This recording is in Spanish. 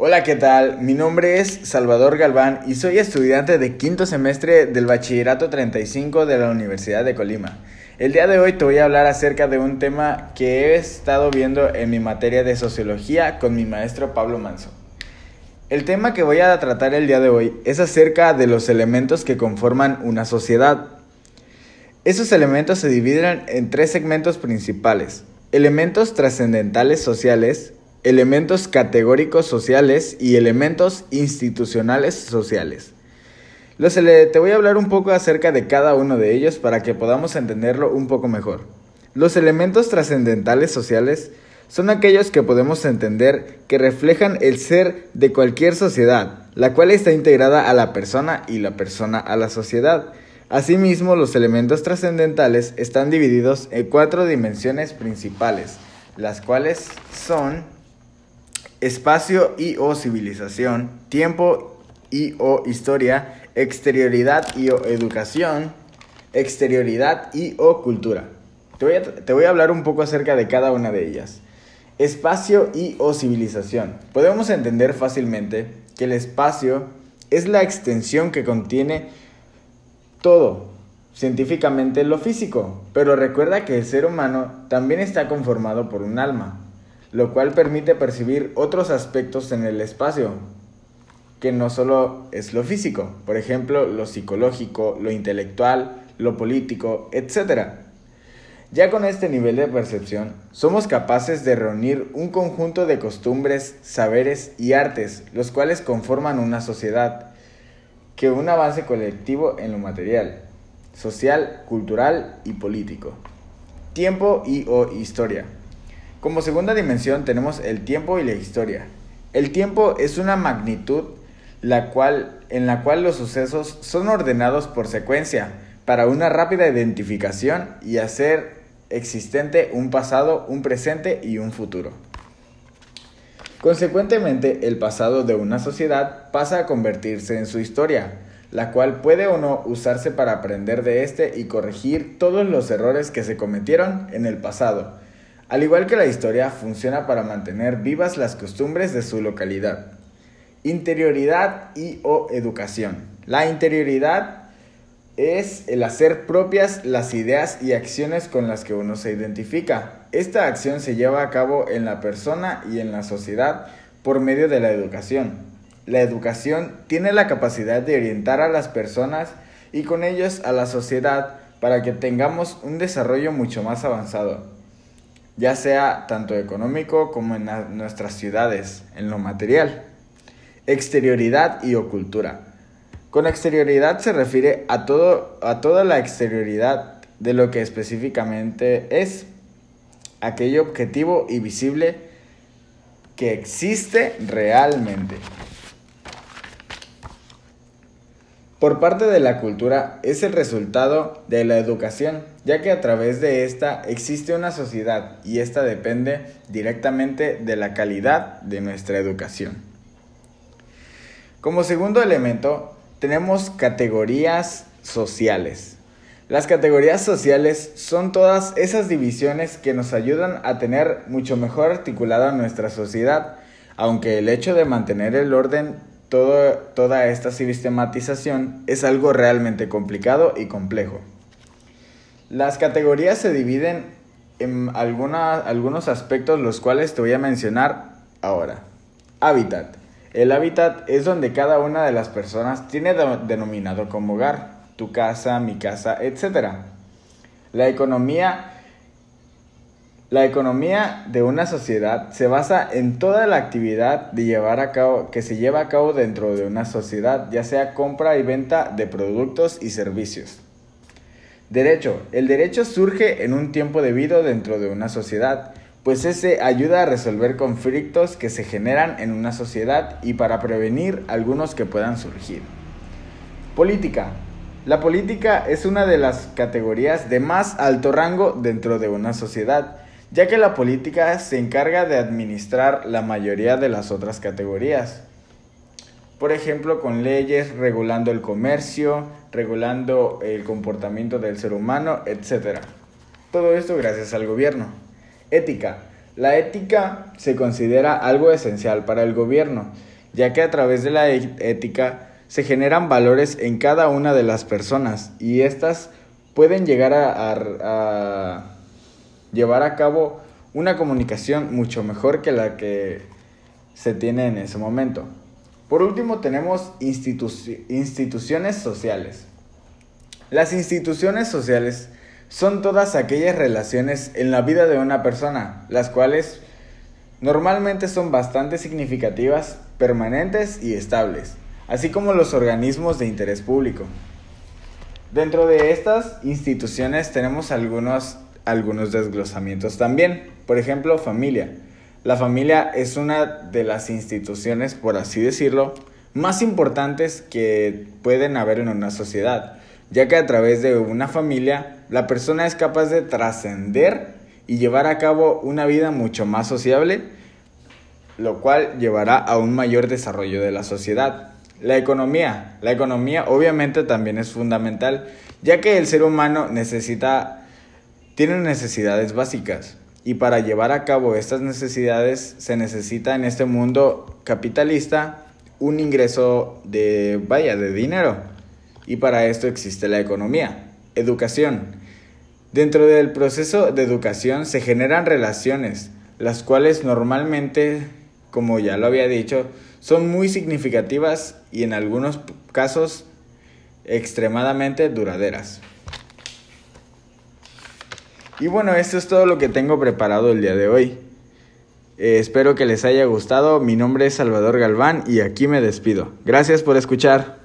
Hola, ¿qué tal? Mi nombre es Salvador Galván y soy estudiante de quinto semestre del Bachillerato 35 de la Universidad de Colima. El día de hoy te voy a hablar acerca de un tema que he estado viendo en mi materia de sociología con mi maestro Pablo Manso. El tema que voy a tratar el día de hoy es acerca de los elementos que conforman una sociedad. Esos elementos se dividen en tres segmentos principales. Elementos trascendentales sociales, elementos categóricos sociales y elementos institucionales sociales. te voy a hablar un poco acerca de cada uno de ellos para que podamos entenderlo un poco mejor. Los elementos trascendentales sociales son aquellos que podemos entender que reflejan el ser de cualquier sociedad, la cual está integrada a la persona y la persona a la sociedad. Asimismo, los elementos trascendentales están divididos en cuatro dimensiones principales, las cuales son espacio y o civilización, tiempo y o historia, exterioridad y o educación, exterioridad y o cultura. Te voy, a, te voy a hablar un poco acerca de cada una de ellas. Espacio y o civilización. Podemos entender fácilmente que el espacio es la extensión que contiene todo, científicamente lo físico, pero recuerda que el ser humano también está conformado por un alma, lo cual permite percibir otros aspectos en el espacio, que no solo es lo físico, por ejemplo, lo psicológico, lo intelectual, lo político, etc. Ya con este nivel de percepción, somos capaces de reunir un conjunto de costumbres, saberes y artes, los cuales conforman una sociedad, que un avance colectivo en lo material, social, cultural y político. Tiempo y o historia. Como segunda dimensión tenemos el tiempo y la historia. El tiempo es una magnitud la cual, en la cual los sucesos son ordenados por secuencia para una rápida identificación y hacer existente un pasado, un presente y un futuro. Consecuentemente, el pasado de una sociedad pasa a convertirse en su historia, la cual puede o no usarse para aprender de este y corregir todos los errores que se cometieron en el pasado al igual que la historia, funciona para mantener vivas las costumbres de su localidad. Interioridad y o educación. La interioridad es el hacer propias las ideas y acciones con las que uno se identifica. Esta acción se lleva a cabo en la persona y en la sociedad por medio de la educación. La educación tiene la capacidad de orientar a las personas y con ellos a la sociedad para que tengamos un desarrollo mucho más avanzado ya sea tanto económico como en nuestras ciudades, en lo material. Exterioridad y ocultura. Con exterioridad se refiere a, todo, a toda la exterioridad de lo que específicamente es aquello objetivo y visible que existe realmente. Por parte de la cultura es el resultado de la educación, ya que a través de esta existe una sociedad y esta depende directamente de la calidad de nuestra educación. Como segundo elemento, tenemos categorías sociales. Las categorías sociales son todas esas divisiones que nos ayudan a tener mucho mejor articulada nuestra sociedad, aunque el hecho de mantener el orden toda esta sistematización es algo realmente complicado y complejo. Las categorías se dividen en algunos aspectos los cuales te voy a mencionar ahora. Hábitat. El hábitat es donde cada una de las personas tiene denominado como hogar, tu casa, mi casa, etc. La economía la economía de una sociedad se basa en toda la actividad de llevar a cabo, que se lleva a cabo dentro de una sociedad, ya sea compra y venta de productos y servicios. Derecho. El derecho surge en un tiempo debido dentro de una sociedad, pues ese ayuda a resolver conflictos que se generan en una sociedad y para prevenir algunos que puedan surgir. Política. La política es una de las categorías de más alto rango dentro de una sociedad ya que la política se encarga de administrar la mayoría de las otras categorías. Por ejemplo, con leyes regulando el comercio, regulando el comportamiento del ser humano, etc. Todo esto gracias al gobierno. Ética. La ética se considera algo esencial para el gobierno, ya que a través de la e-, ética se generan valores en cada una de las personas y éstas pueden llegar a, a llevar a cabo una comunicación mucho mejor que la que se tiene en ese momento. Por último tenemos instituciones sociales. Las instituciones sociales son todas aquellas relaciones en la vida de una persona, las cuales normalmente son bastante significativas, permanentes y estables, así como los organismos de interés público. Dentro de estas instituciones tenemos algunos, algunos desglosamientos también, por ejemplo, familia. La familia es una de las instituciones, por así decirlo, más importantes que pueden haber en una sociedad, ya que a través de una familia la persona es capaz de trascender y llevar a cabo una vida mucho más sociable, lo cual llevará a un mayor desarrollo de la sociedad. La economía. La economía obviamente también es fundamental, ya que el ser humano necesita, tiene necesidades básicas. Y para llevar a cabo estas necesidades se necesita en este mundo capitalista un ingreso de, vaya, de dinero. Y para esto existe la economía. Educación. Dentro del proceso de educación se generan relaciones, las cuales normalmente, como ya lo había dicho, son muy significativas y en algunos casos extremadamente duraderas. Y bueno, esto es todo lo que tengo preparado el día de hoy. Eh, espero que les haya gustado. Mi nombre es Salvador Galván y aquí me despido. Gracias por escuchar.